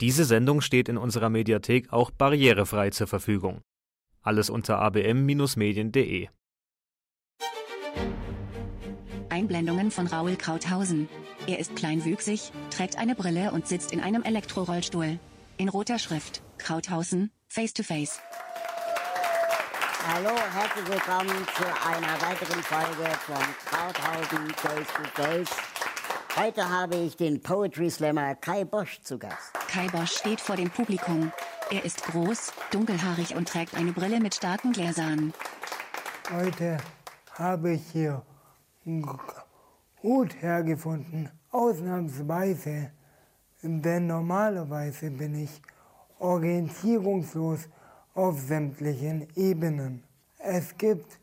Diese Sendung steht in unserer Mediathek auch barrierefrei zur Verfügung. Alles unter abm-medien.de. Einblendungen von Raoul Krauthausen. Er ist kleinwüchsig, trägt eine Brille und sitzt in einem Elektrorollstuhl. In roter Schrift. Krauthausen, Face to Face. Hallo, herzlich willkommen zu einer weiteren Folge von Krauthausen Face to Face. Heute habe ich den Poetry Slammer Kai Bosch zu Gast. Kai steht vor dem Publikum. Er ist groß, dunkelhaarig und trägt eine Brille mit starken Gläsern. Heute habe ich hier einen Hut hergefunden, ausnahmsweise, denn normalerweise bin ich orientierungslos auf sämtlichen Ebenen. Es gibt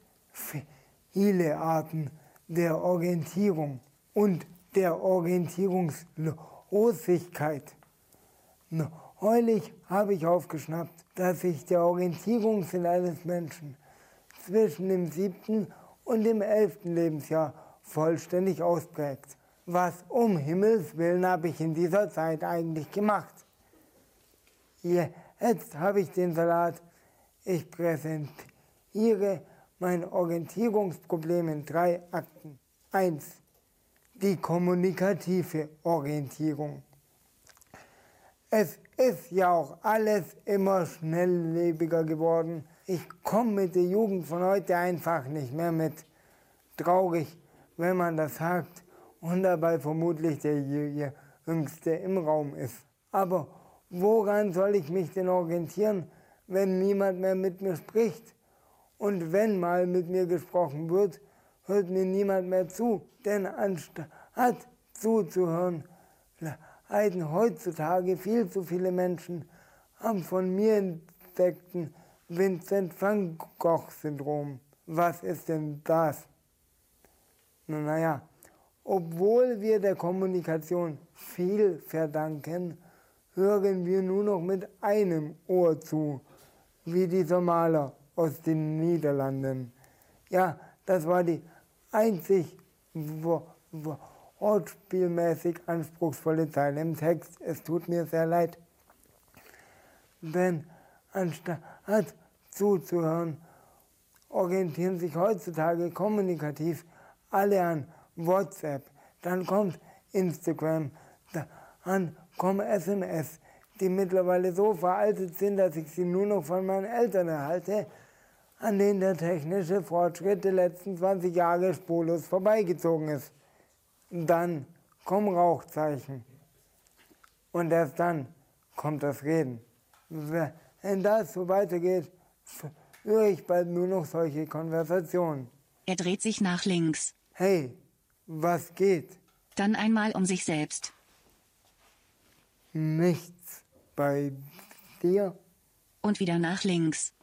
viele Arten der Orientierung und der Orientierungslosigkeit. Neulich habe ich aufgeschnappt, dass sich der Orientierungssinn eines Menschen zwischen dem siebten und dem elften Lebensjahr vollständig ausprägt. Was um Himmels Willen habe ich in dieser Zeit eigentlich gemacht? Jetzt habe ich den Salat. Ich präsentiere mein Orientierungsproblem in drei Akten. Eins die kommunikative Orientierung. Es ist ja auch alles immer schnelllebiger geworden. Ich komme mit der Jugend von heute einfach nicht mehr mit. Traurig, wenn man das sagt und dabei vermutlich der Jüngste im Raum ist. Aber woran soll ich mich denn orientieren, wenn niemand mehr mit mir spricht? Und wenn mal mit mir gesprochen wird, hört mir niemand mehr zu. Denn anstatt zuzuhören, leiden heutzutage viel zu viele Menschen am von mir entdeckten Vincent van Gogh-Syndrom. Was ist denn das? Naja, obwohl wir der Kommunikation viel verdanken, hören wir nur noch mit einem Ohr zu, wie dieser Maler aus den Niederlanden. Ja, das war die einzig wortspielmäßig anspruchsvolle Zeile im Text. Es tut mir sehr leid. Denn anstatt zuzuhören, orientieren sich heutzutage kommunikativ alle an WhatsApp. Dann kommt Instagram, dann kommen SMS, die mittlerweile so veraltet sind, dass ich sie nur noch von meinen Eltern erhalte an denen der technische Fortschritt der letzten 20 Jahre spurlos vorbeigezogen ist. Dann kommen Rauchzeichen. Und erst dann kommt das Reden. Wenn das so weitergeht, höre ich bald nur noch solche Konversationen. Er dreht sich nach links. Hey, was geht? Dann einmal um sich selbst. Nichts bei dir? Und wieder nach links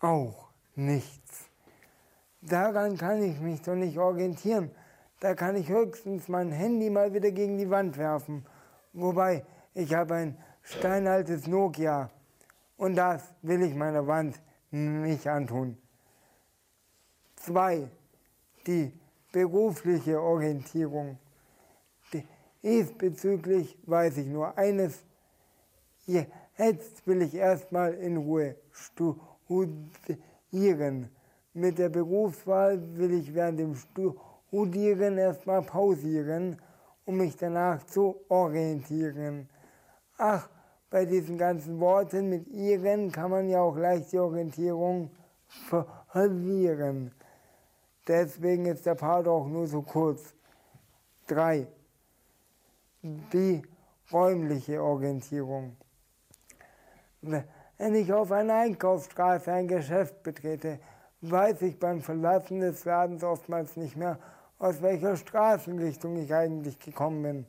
auch nichts. Daran kann ich mich doch nicht orientieren. Da kann ich höchstens mein Handy mal wieder gegen die Wand werfen. Wobei, ich habe ein steinaltes Nokia. Und das will ich meiner Wand nicht antun. Zwei, die berufliche Orientierung. Diesbezüglich weiß ich nur eines. Jetzt will ich erstmal in Ruhe studieren. Mit der Berufswahl will ich während dem Studieren erstmal pausieren, um mich danach zu orientieren. Ach, bei diesen ganzen Worten mit ihren kann man ja auch leicht die Orientierung verlieren. Deswegen ist der Part auch nur so kurz. Drei. Die räumliche Orientierung. Wenn ich auf einer Einkaufsstraße ein Geschäft betrete, weiß ich beim Verlassen des Ladens oftmals nicht mehr, aus welcher Straßenrichtung ich eigentlich gekommen bin.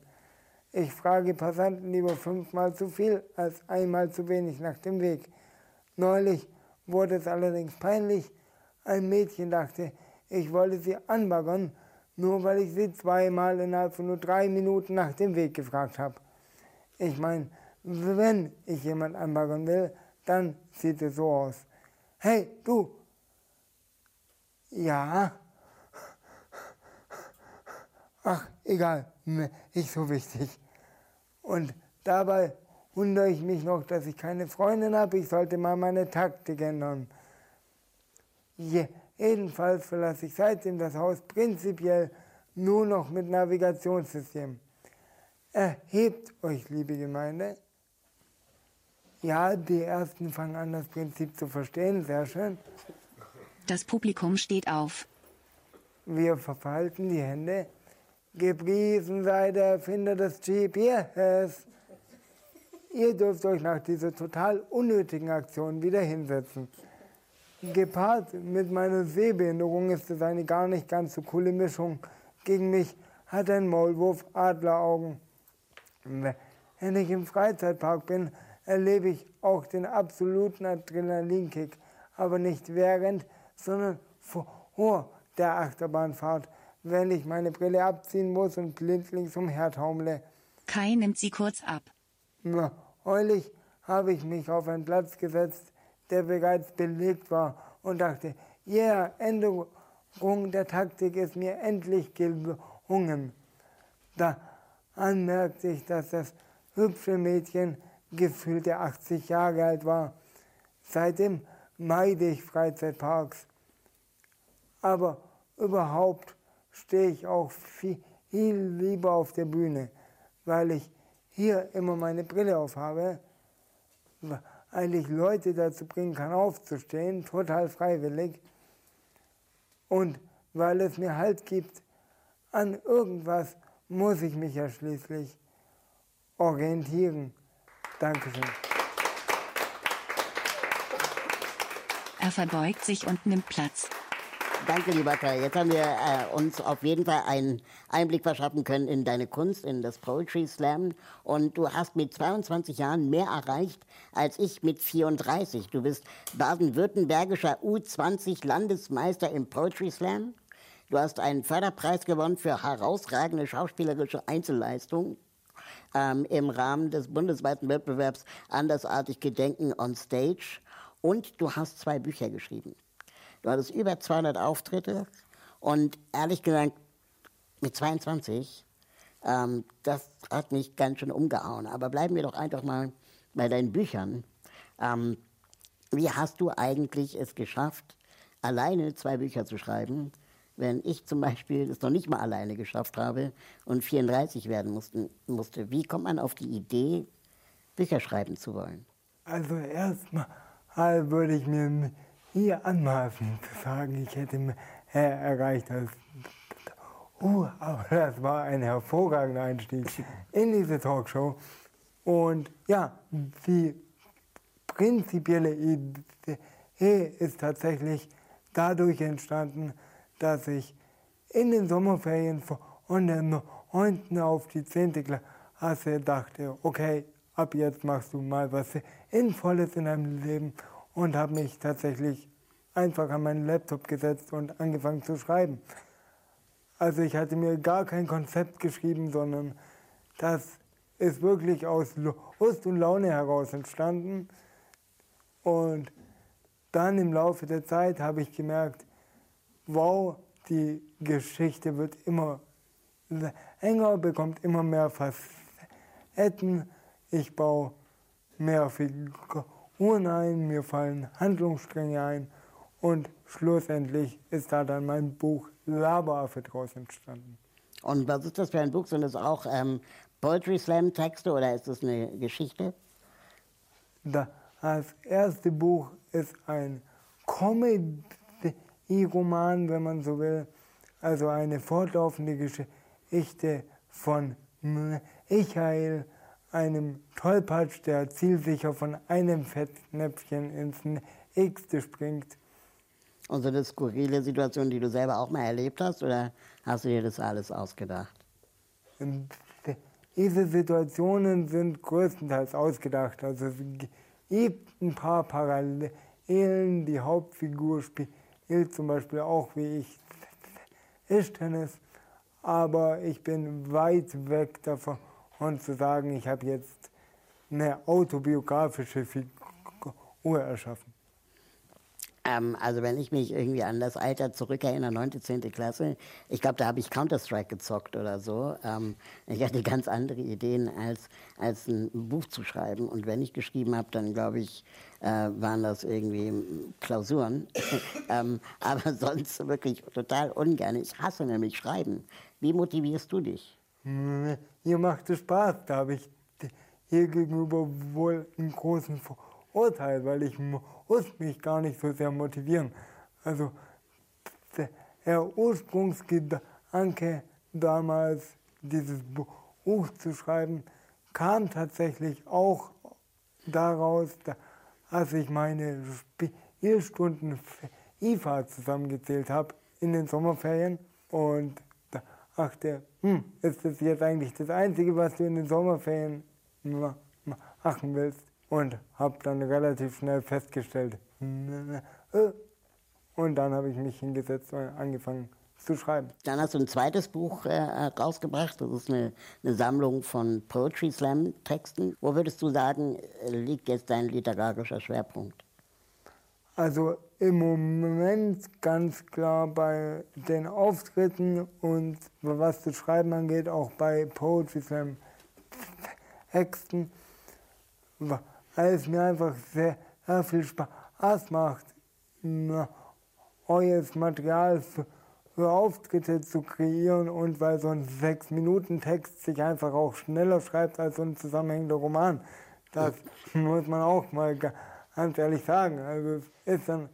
Ich frage Passanten lieber fünfmal zu viel als einmal zu wenig nach dem Weg. Neulich wurde es allerdings peinlich. Ein Mädchen dachte, ich wolle sie anbaggern, nur weil ich sie zweimal innerhalb von nur drei Minuten nach dem Weg gefragt habe. Ich meine, wenn ich jemand anbaggern will, dann sieht es so aus. Hey, du! Ja? Ach, egal, nicht so wichtig. Und Dabei wundere ich mich noch, dass ich keine Freundin habe. Ich sollte mal meine Taktik ändern. Jedenfalls verlasse ich seitdem das Haus prinzipiell nur noch mit Navigationssystem. Erhebt euch, liebe Gemeinde. Ja, die Ersten fangen an, das Prinzip zu verstehen. Sehr schön. Das Publikum steht auf. Wir verfalten die Hände. Gepriesen sei der Erfinder des GPS. Ihr dürft euch nach dieser total unnötigen Aktion wieder hinsetzen. Gepaart mit meiner Sehbehinderung ist es eine gar nicht ganz so coole Mischung. Gegen mich hat ein Maulwurf Adleraugen. Wenn ich im Freizeitpark bin, erlebe ich auch den absoluten Adrenalinkick, aber nicht während, sondern vor der Achterbahnfahrt, wenn ich meine Brille abziehen muss und blindlings umhertaumle. Kai nimmt sie kurz ab. Heulig habe ich mich auf einen Platz gesetzt, der bereits belegt war und dachte, ja, yeah, Änderung der Taktik ist mir endlich gelungen. Da merkte ich, dass das hübsche Mädchen gefühlte 80 Jahre alt war. Seitdem meide ich Freizeitparks. Aber überhaupt stehe ich auch viel lieber auf der Bühne, weil ich hier immer meine Brille aufhabe, weil ich Leute dazu bringen kann, aufzustehen, total freiwillig. Und weil es mir Halt gibt, an irgendwas muss ich mich ja schließlich orientieren. Dankeschön. Er verbeugt sich und nimmt Platz. Danke, lieber Kai. Jetzt haben wir äh, uns auf jeden Fall einen Einblick verschaffen können in deine Kunst, in das Poetry Slam. Und du hast mit 22 Jahren mehr erreicht als ich mit 34. Du bist baden-württembergischer U20 Landesmeister im Poetry Slam. Du hast einen Förderpreis gewonnen für herausragende schauspielerische Einzelleistung ähm, im Rahmen des bundesweiten Wettbewerbs Andersartig Gedenken on Stage. Und du hast zwei Bücher geschrieben. Du hattest über 200 Auftritte und ehrlich gesagt, mit 22, ähm, das hat mich ganz schön umgehauen. Aber bleiben wir doch einfach mal bei deinen Büchern. Ähm, wie hast du eigentlich es geschafft, alleine zwei Bücher zu schreiben, wenn ich zum Beispiel es noch nicht mal alleine geschafft habe und 34 werden mussten, musste? Wie kommt man auf die Idee, Bücher schreiben zu wollen? Also erstmal würde ich mir hier anmaßen zu sagen, ich hätte mehr erreicht als. Uh, aber das war ein hervorragender Einstieg in diese Talkshow. Und ja, die prinzipielle Idee ist tatsächlich dadurch entstanden, dass ich in den Sommerferien von der 9. auf die 10. Klasse dachte, okay, ab jetzt machst du mal was Sinnvolles in deinem Leben und habe mich tatsächlich einfach an meinen Laptop gesetzt und angefangen zu schreiben. Also ich hatte mir gar kein Konzept geschrieben, sondern das ist wirklich aus Lust und Laune heraus entstanden. Und dann im Laufe der Zeit habe ich gemerkt, wow, die Geschichte wird immer enger, bekommt immer mehr Facetten. Ich baue mehr Figuren Uhren ein, mir fallen Handlungsstränge ein und schlussendlich ist da dann mein Buch Laberaffe draus entstanden. Und was ist das für ein Buch? Sind das auch ähm, Poetry Slam Texte oder ist das eine Geschichte? Das erste Buch ist ein Comedy-Roman, wenn man so will. Also eine fortlaufende Geschichte von Michael einem Tollpatsch, der zielsicher von einem Fettnäpfchen ins nächste springt. Und so eine skurrile Situation, die du selber auch mal erlebt hast, oder hast du dir das alles ausgedacht? Diese Situationen sind größtenteils ausgedacht. Also es gibt ein paar Parallelen. Die Hauptfigur spielt zum Beispiel auch wie ich Tischtennis, aber ich bin weit weg davon und zu sagen, ich habe jetzt eine autobiografische Figur erschaffen. Ähm, also wenn ich mich irgendwie an das Alter zurückerinnere, 9., 10. Klasse, ich glaube, da habe ich Counter-Strike gezockt oder so. Ähm, ich hatte ganz andere Ideen, als, als ein Buch zu schreiben. Und wenn ich geschrieben habe, dann glaube ich, äh, waren das irgendwie Klausuren. ähm, aber sonst wirklich total ungern. Ich hasse nämlich Schreiben. Wie motivierst du dich? Hier macht es Spaß. Da habe ich hier gegenüber wohl einen großen Vorteil, weil ich muss mich gar nicht so sehr motivieren. Also der Ursprungsgedanke damals, dieses Buch zu schreiben, kam tatsächlich auch daraus, als ich meine Spielstunden IFA zusammengezählt habe in den Sommerferien und dachte, hm, ist das jetzt eigentlich das Einzige, was du in den Sommerferien machen willst? Und habe dann relativ schnell festgestellt, äh. und dann habe ich mich hingesetzt und angefangen zu schreiben. Dann hast du ein zweites Buch äh, rausgebracht. Das ist eine, eine, Sammlung von Poetry Slam Texten. Wo würdest du sagen, liegt jetzt dein literarischer Schwerpunkt? Also im Moment ganz klar bei den Auftritten und was das Schreiben angeht, auch bei Poetry Slam Texten, weil es mir einfach sehr, sehr viel Spaß macht, neues Material für, für Auftritte zu kreieren und weil so ein Sechs-Minuten-Text sich einfach auch schneller schreibt als so ein zusammenhängender Roman. Das muss man auch mal ganz ehrlich sagen. Also es ist dann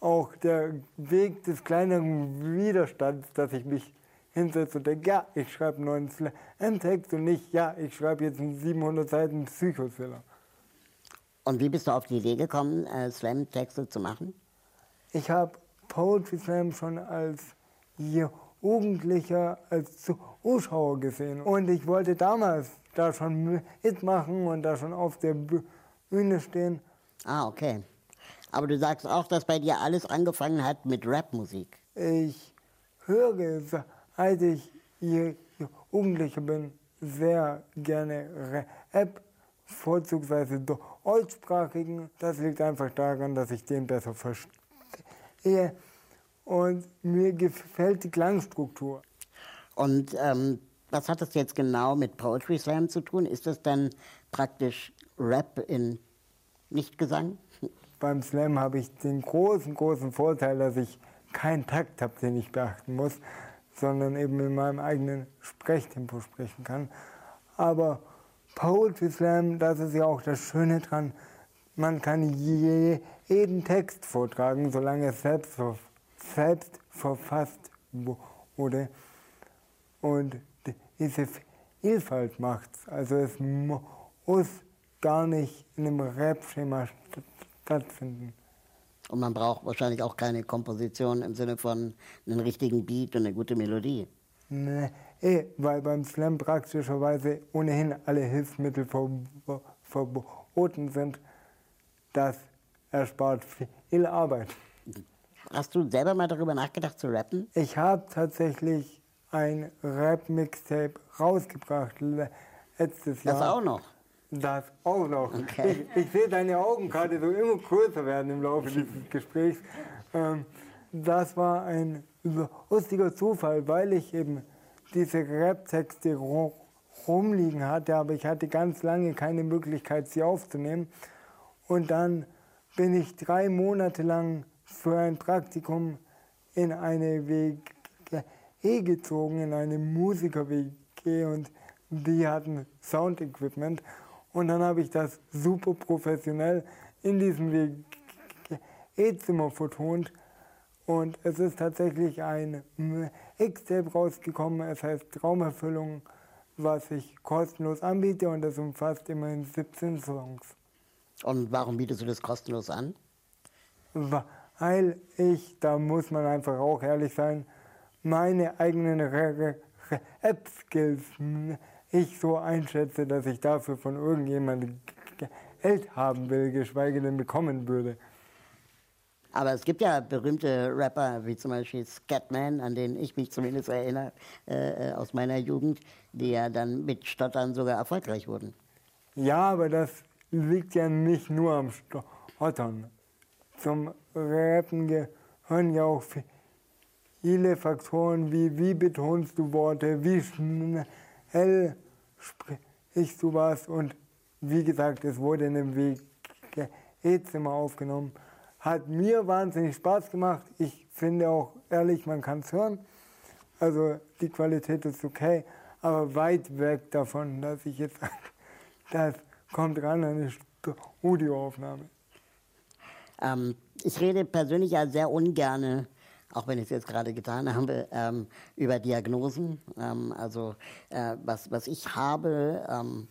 auch der Weg des kleineren Widerstands, dass ich mich hinsetze und denke, ja, ich schreibe einen neuen Slam-Text und nicht, ja, ich schreibe jetzt einen 700 Seiten Psychothriller. Und wie bist du auf die Idee gekommen, äh, Slam-Texte zu machen? Ich habe Poetry Slam schon als Jugendlicher, als Zuschauer gesehen. Und ich wollte damals da schon mitmachen und da schon auf der Bühne stehen. Ah, okay. Aber du sagst auch, dass bei dir alles angefangen hat mit Rapmusik. Ich höre, seit ich Jugendlicher bin, sehr gerne Rap, vorzugsweise deutschsprachigen. Das liegt einfach daran, dass ich den besser verstehe. Und mir gefällt die Klangstruktur. Und ähm, was hat das jetzt genau mit Poetry Slam zu tun? Ist das dann praktisch Rap in Nichtgesang? beim Slam habe ich den großen, großen Vorteil, dass ich keinen Takt habe, den ich beachten muss, sondern eben in meinem eigenen Sprechtempo sprechen kann. Aber Poetry Slam, das ist ja auch das Schöne dran, man kann jeden Text vortragen, solange es selbst, selbst verfasst wurde. Und diese Vielfalt macht es. Also es muss gar nicht in einem Rap-Schema stattfinden. Und man braucht wahrscheinlich auch keine Komposition im Sinne von einem richtigen Beat und eine gute Melodie. Nee, eh, weil beim Slam praktischerweise ohnehin alle Hilfsmittel verboten sind. Das erspart viel Arbeit. Hast du selber mal darüber nachgedacht zu rappen? Ich habe tatsächlich ein Rap-Mixtape rausgebracht letztes Jahr. Das auch noch? Das auch noch. Okay. Ich, ich, sehe deine Augen gerade so immer größer werden im Laufe dieses Gesprächs. Ähm, das war ein lustiger Zufall, weil ich eben diese Rap-Texte rumliegen hatte, aber ich hatte ganz lange keine Möglichkeit, sie aufzunehmen. Und dann bin ich drei Monate lang für ein Praktikum in eine WG gezogen, in eine Musiker-WG und die hatten Sound-Equipment und dann habe ich das super professionell in diesem WG-Zimmer vertont. Und es ist tatsächlich ein X-Tape rausgekommen, es heißt Traumerfüllung, was ich kostenlos anbiete und das umfasst immerhin 17 Songs. Und warum bietest du das kostenlos an? Weil ich, da muss man einfach auch ehrlich sein, meine eigenen Rap-Skills ich so einschätze, dass ich dafür von irgendjemandem Geld haben will, geschweige denn bekommen würde. Aber es gibt ja berühmte Rapper, wie zum Beispiel Scatman, an den ich mich zumindest erinnere, äh, äh, aus meiner Jugend, die ja dann mit Stottern sogar erfolgreich wurden. Ja, aber das liegt ja nicht nur am Stottern. zum Rappen gehören ja auch viele Faktoren wie, wie betonst du Worte, wie schnell sprichst du was und wie gesagt, es wurde in einem WG-Zimmer aufgenommen. Hat mir wahnsinnig Spaß gemacht. Ich finde auch ehrlich, man kann es hören. Also die Qualität ist okay, aber weit weg davon, dass ich jetzt sage, das kommt ran an eine Studioaufnahme. Ähm, ich rede persönlich ja sehr ungern, auch wenn ich es jetzt gerade getan habe, ähm, über Diagnosen. Ähm, also äh, was, was ich habe, ähm,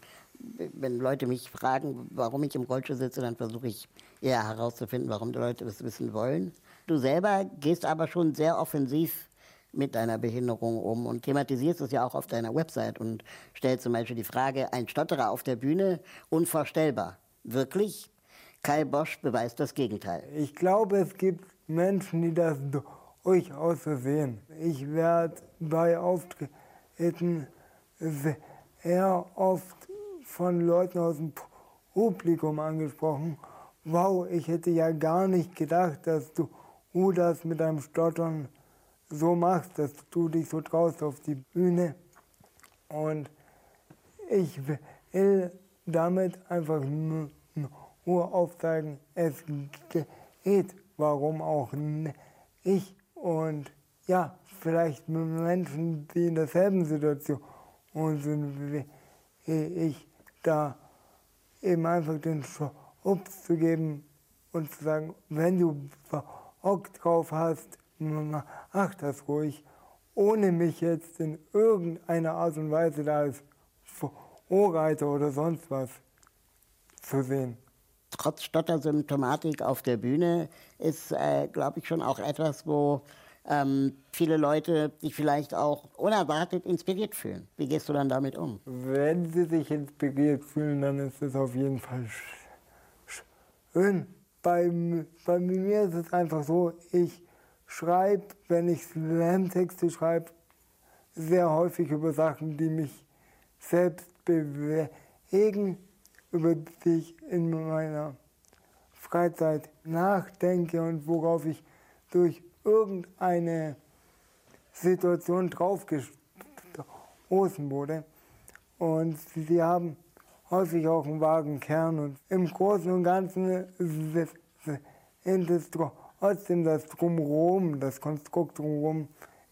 wenn Leute mich fragen, warum ich im Rollstuhl sitze, dann versuche ich eher herauszufinden, warum die Leute das wissen wollen. Du selber gehst aber schon sehr offensiv mit deiner Behinderung um und thematisierst es ja auch auf deiner Website und stellst zum Beispiel die Frage, ein Stotterer auf der Bühne, unvorstellbar. Wirklich? Kai Bosch beweist das Gegenteil. Ich glaube, es gibt Menschen, die das so sehen. Ich werde bei Auftritten sehr oft von Leuten aus dem Publikum angesprochen. Wow, ich hätte ja gar nicht gedacht, dass du das mit deinem Stottern so machst, dass du dich so traust auf die Bühne. Und ich will damit einfach nur aufzeigen, es geht, warum auch ich. Und ja, vielleicht Menschen, die in derselben Situation sind wie ich, da eben einfach den Schubs zu geben und zu sagen, wenn du Bock drauf hast, mach das ruhig, ohne mich jetzt in irgendeiner Art und Weise da als Vorreiter oder sonst was zu sehen. Trotz Stottersymptomatik auf der Bühne ist, äh, glaube ich, schon auch etwas, wo ähm, viele Leute sich vielleicht auch unerwartet inspiriert fühlen. Wie gehst du dann damit um? Wenn sie sich inspiriert fühlen, dann ist es auf jeden Fall schön. Bei, bei mir ist es einfach so, ich schreibe, wenn ich Slam-Texte schreibe, sehr häufig über Sachen, die mich selbst bewegen, über die ich in meiner Freizeit nachdenke und worauf ich durch irgendeine Situation draufgestoßen wurde. Und sie haben häufig auch einen vagen Kern. Und im Großen und Ganzen sind es trotzdem das Drumherum, das Konstrukt drumherum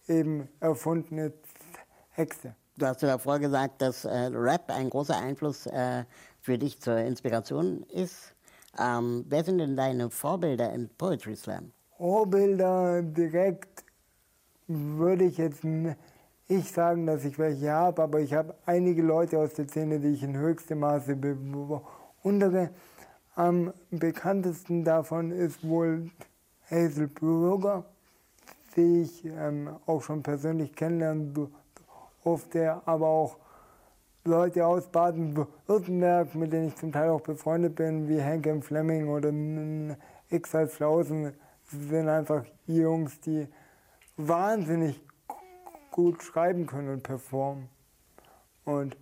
eben erfundene Texte. Du hast ja davor gesagt, dass äh, Rap ein großer Einfluss äh, für dich zur Inspiration ist. Ähm, wer sind denn deine Vorbilder im Poetry Slam? Vorbilder direkt würde ich jetzt nicht sagen, dass ich welche habe, aber ich habe einige Leute aus der Szene, die ich in höchstem Maße bewundere. Am bekanntesten davon ist wohl Hazel Bürger, die ich ähm, auch schon persönlich kennenlernen durfte, aber auch Leute aus Baden-Württemberg, mit denen ich zum Teil auch befreundet bin, wie Hank M. Fleming oder X als Flausen, sind einfach Jungs, die wahnsinnig gut schreiben können und performen. Und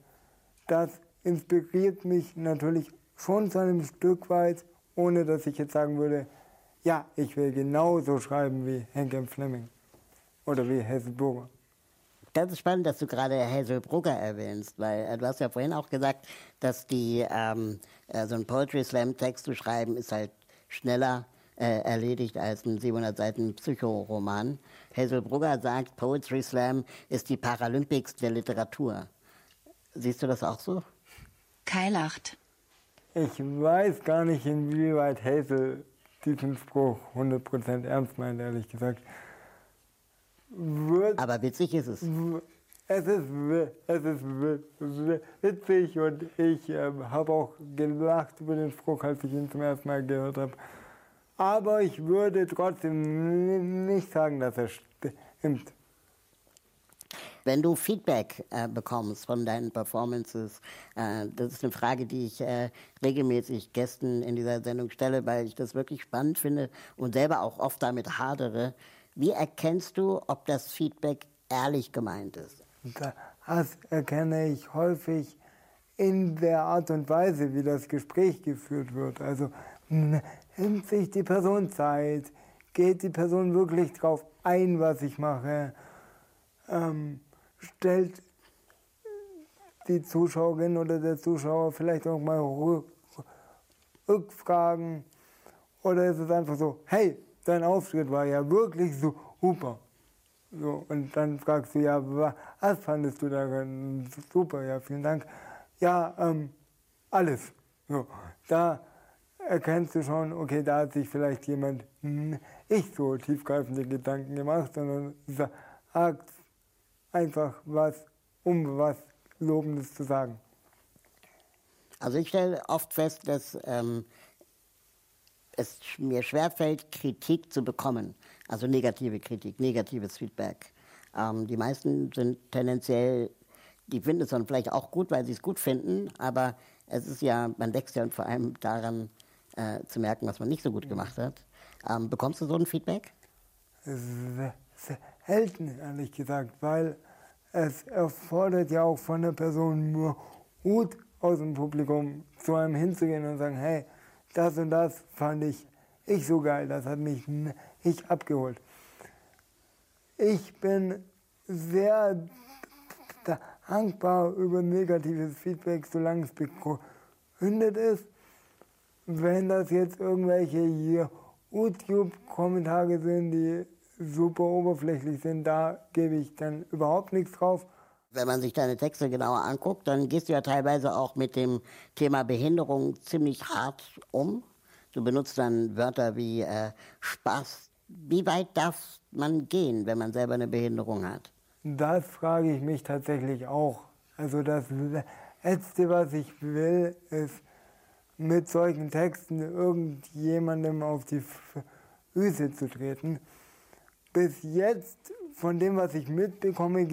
das inspiriert mich natürlich schon zu einem Stück weit, ohne dass ich jetzt sagen würde, ja, ich will genauso schreiben wie Henk Fleming oder wie Hesselburger. Das ist spannend, dass du gerade Hazel Brugger erwähnst, weil äh, du hast ja vorhin auch gesagt, dass die ähm, äh, so ein Poetry Slam Text zu schreiben ist halt schneller äh, erledigt als ein 700 Seiten Psychoroman. Hazel Brugger sagt, Poetry Slam ist die Paralympics der Literatur. Siehst du das auch so? Kai lacht. Ich weiß gar nicht, inwieweit Hazel diesen Spruch 100% ernst meint, ehrlich gesagt. Wird, Aber witzig ist es. Es ist, es ist witzig und ich äh, habe auch gelacht über den Spruch, als ich ihn zum ersten Mal gehört habe. Aber ich würde trotzdem nicht sagen, dass er stimmt. Wenn du Feedback äh, bekommst von deinen Performances, äh, das ist eine Frage, die ich äh, regelmäßig Gästen in dieser Sendung stelle, weil ich das wirklich spannend finde und selber auch oft damit hadere. Wie erkennst du, ob das Feedback ehrlich gemeint ist? Das erkenne ich häufig in der Art und Weise, wie das Gespräch geführt wird. Also nimmt sich die Person Zeit, geht die Person wirklich drauf ein, was ich mache, ähm, stellt die Zuschauerin oder der Zuschauer vielleicht auch mal Rückfragen oder ist es einfach so, hey, dein Auftritt war ja wirklich so super. So, und dann fragst du, ja, was fandest du daran super? Ja, vielen Dank. Ja, ähm, alles. So, da erkennst du schon, okay, da hat sich vielleicht jemand nicht so tiefgreifende Gedanken gemacht, sondern sagt einfach was, um was Lobendes zu sagen. Also ich stelle oft fest, dass ähm, es mir schwerfällt, Kritik zu bekommen. Also negative Kritik, negatives Feedback. Ähm, die meisten sind tendenziell, die finden es dann vielleicht auch gut, weil sie es gut finden, aber es ist ja, man wächst ja vor allem daran äh, zu merken, was man nicht so gut gemacht hat. Ähm, bekommst du so ein Feedback? Selten, ehrlich gesagt, weil es erfordert ja auch von der Person nur Mut aus dem Publikum zu einem hinzugehen und sagen, hey, das und das fand ich, ich so geil, das hat mich nicht abgeholt. Ich bin sehr dankbar über negatives Feedback, solange es begründet ist. Wenn das jetzt irgendwelche YouTube-Kommentare sind, die super oberflächlich sind, da gebe ich dann überhaupt nichts drauf. Wenn man sich deine Texte genauer anguckt, dann gehst du ja teilweise auch mit dem Thema Behinderung ziemlich hart um. Du benutzt dann Wörter wie äh, Spaß. Wie weit darf man gehen, wenn man selber eine Behinderung hat? Das frage ich mich tatsächlich auch. Also das Letzte, was ich will, ist mit solchen Texten irgendjemandem auf die Füße zu treten bis jetzt, von dem, was ich mitbekomme,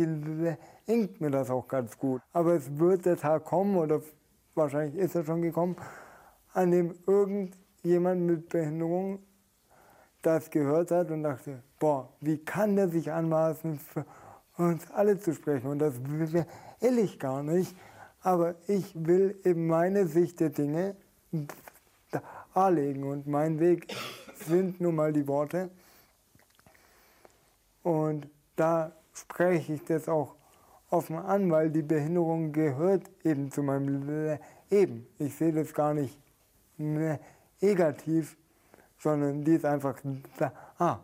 gelingt mir das auch ganz gut. Aber es wird der Tag kommen, oder wahrscheinlich ist er schon gekommen, an dem irgendjemand mit Behinderung das gehört hat und dachte, boah, wie kann der sich anmaßen, für uns alle zu sprechen? Und das will ich gar nicht. Aber ich will eben meine Sicht der Dinge darlegen. Und mein Weg sind nun mal die Worte. Und da spreche ich das auch offen an, weil die Behinderung gehört eben zu meinem Leben. Ich sehe das gar nicht negativ, sondern die ist einfach da. Ah.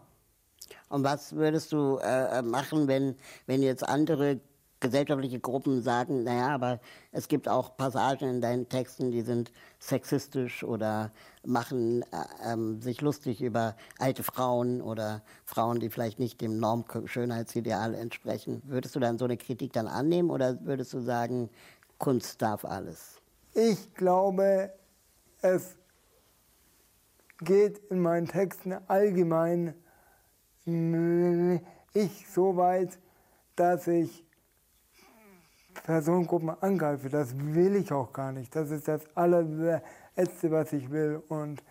Und was würdest du äh, machen, wenn, wenn jetzt andere gesellschaftliche Gruppen sagen, naja, aber es gibt auch Passagen in deinen Texten, die sind sexistisch oder machen äh, ähm, sich lustig über alte Frauen oder Frauen, die vielleicht nicht dem Normschönheitsideal entsprechen. Würdest du dann so eine Kritik dann annehmen oder würdest du sagen, Kunst darf alles? Ich glaube, es geht in meinen Texten allgemein ich so weit, dass ich Personengruppen angreife. Das will ich auch gar nicht. Das ist das allerletzte, was ich will. Und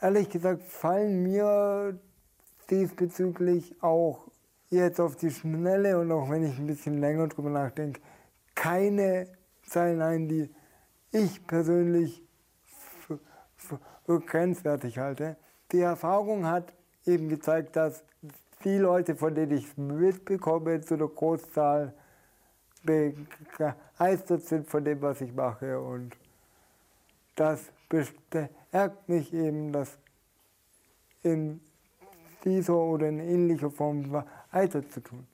ehrlich gesagt fallen mir diesbezüglich auch jetzt auf die Schnelle und auch wenn ich ein bisschen länger drüber nachdenke, keine Zeilen ein, die ich persönlich für, grenzwertig halte. Die Erfahrung hat eben gezeigt, dass die Leute, von denen ich mitbekomme, zu der Großzahl begeistert sind von dem, was ich mache. Und das bestärkt mich eben, das in dieser oder in ähnlicher Form weiter zu tun.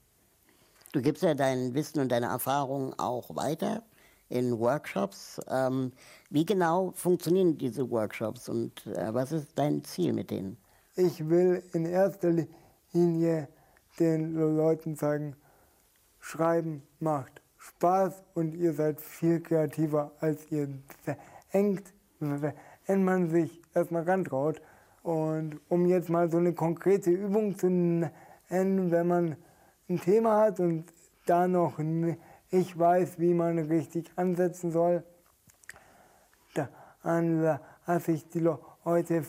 Du gibst ja dein Wissen und deine Erfahrungen auch weiter in Workshops. Ähm, wie genau funktionieren diese Workshops und äh, was ist dein Ziel mit denen? Ich will in erster Linie den Leuten zeigen, Schreiben macht Spaß und ihr seid viel kreativer, als ihr denkt, wenn man sich erstmal rantraut. Und um jetzt mal so eine konkrete Übung zu nennen, wenn man ein Thema hat und da noch nicht weiß, wie man richtig ansetzen soll, dann lasse ich die Leute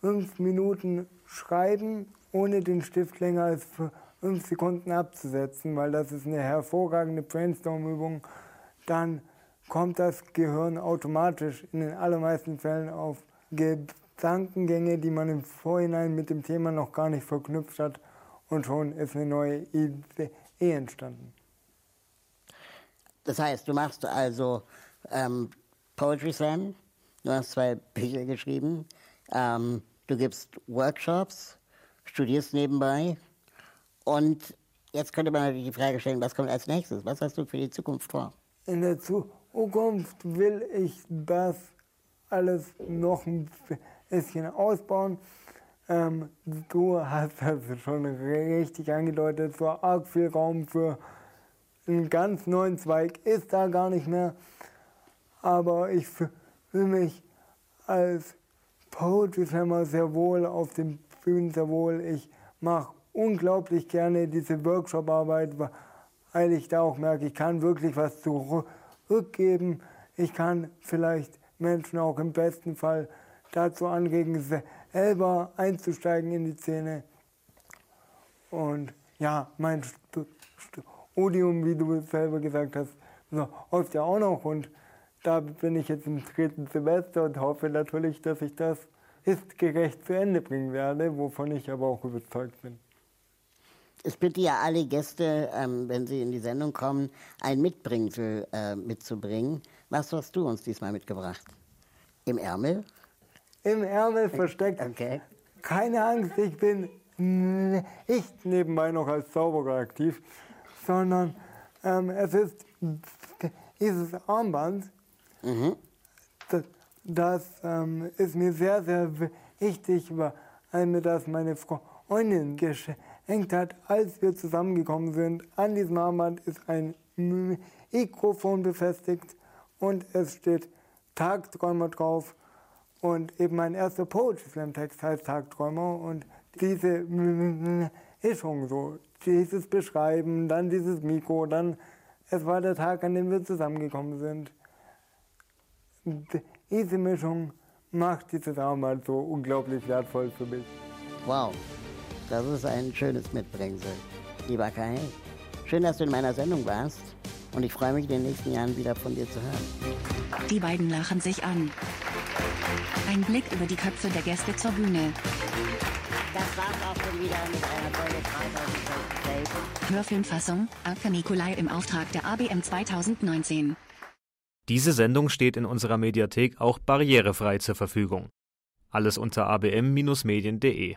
fünf Minuten schreiben, ohne den Stift länger als fünf Sekunden abzusetzen, weil das ist eine hervorragende Brainstorm-Übung, dann kommt das Gehirn automatisch in den allermeisten Fällen auf Gedankengänge, die man im Vorhinein mit dem Thema noch gar nicht verknüpft hat und schon ist eine neue Idee entstanden. Das heißt, du machst also ähm, Poetry Slam, du hast zwei Bücher geschrieben, ähm, du gibst Workshops, studierst nebenbei und jetzt könnte man natürlich die Frage stellen, was kommt als nächstes? Was hast du für die Zukunft vor? In der Zukunft will ich das alles noch ein bisschen ausbauen. Ähm, du hast das schon richtig angedeutet, so arg viel Raum für einen ganz neuen Zweig ist da gar nicht mehr. Aber ich fühle mich als Poetry Slammer sehr wohl auf den Bühnen sehr wohl. Ich mache unglaublich gerne diese Workshop-Arbeit, weil ich da auch merke, ich kann wirklich was zurückgeben. Ich kann vielleicht Menschen auch im besten Fall dazu anregen, selber einzusteigen in die Szene. Und ja, mein Studium, wie du selber gesagt hast, läuft ja auch noch und da bin ich jetzt im dritten Semester und hoffe natürlich, dass ich das istgerecht zu Ende bringen werde, wovon ich aber auch überzeugt bin. Ich bitte ja alle Gäste, ähm, wenn sie in die Sendung kommen, ein Mitbringsel äh, mitzubringen. Was hast du uns diesmal mitgebracht? Im Ärmel? Im Ärmel versteckt. Okay. Keine Angst, ich bin nicht nebenbei noch als Zauberer aktiv, sondern ähm, es ist dieses Armband, mhm. das, das ähm, ist mir sehr, sehr wichtig, weil mir das meine Freundin geschenkt hat, als wir zusammengekommen sind. An diesem Armband ist ein Mikrofon befestigt und es steht Tagträumer drauf. Und eben mein erster Poetry Slam Text heißt Tagträumer und diese Mischung so, dieses Beschreiben, dann dieses Mikro, dann es war der Tag, an dem wir zusammengekommen sind. Diese Mischung macht diese Arbeit so unglaublich wertvoll für mich. Wow, das ist ein schönes Mitbringsel. Lieber Kai, schön, dass du in meiner Sendung warst und ich freue mich in den nächsten Jahren wieder von dir zu hören. Die beiden lachen sich an. Ein Blick über die Köpfe der Gäste zur Bühne. Das war's auch schon wieder mit einer Folge 3000 Hörfilmfassung, Arthur Nikolai im Auftrag der ABM 2019. Diese Sendung steht in unserer Mediathek auch barrierefrei zur Verfügung. Alles unter abm-medien.de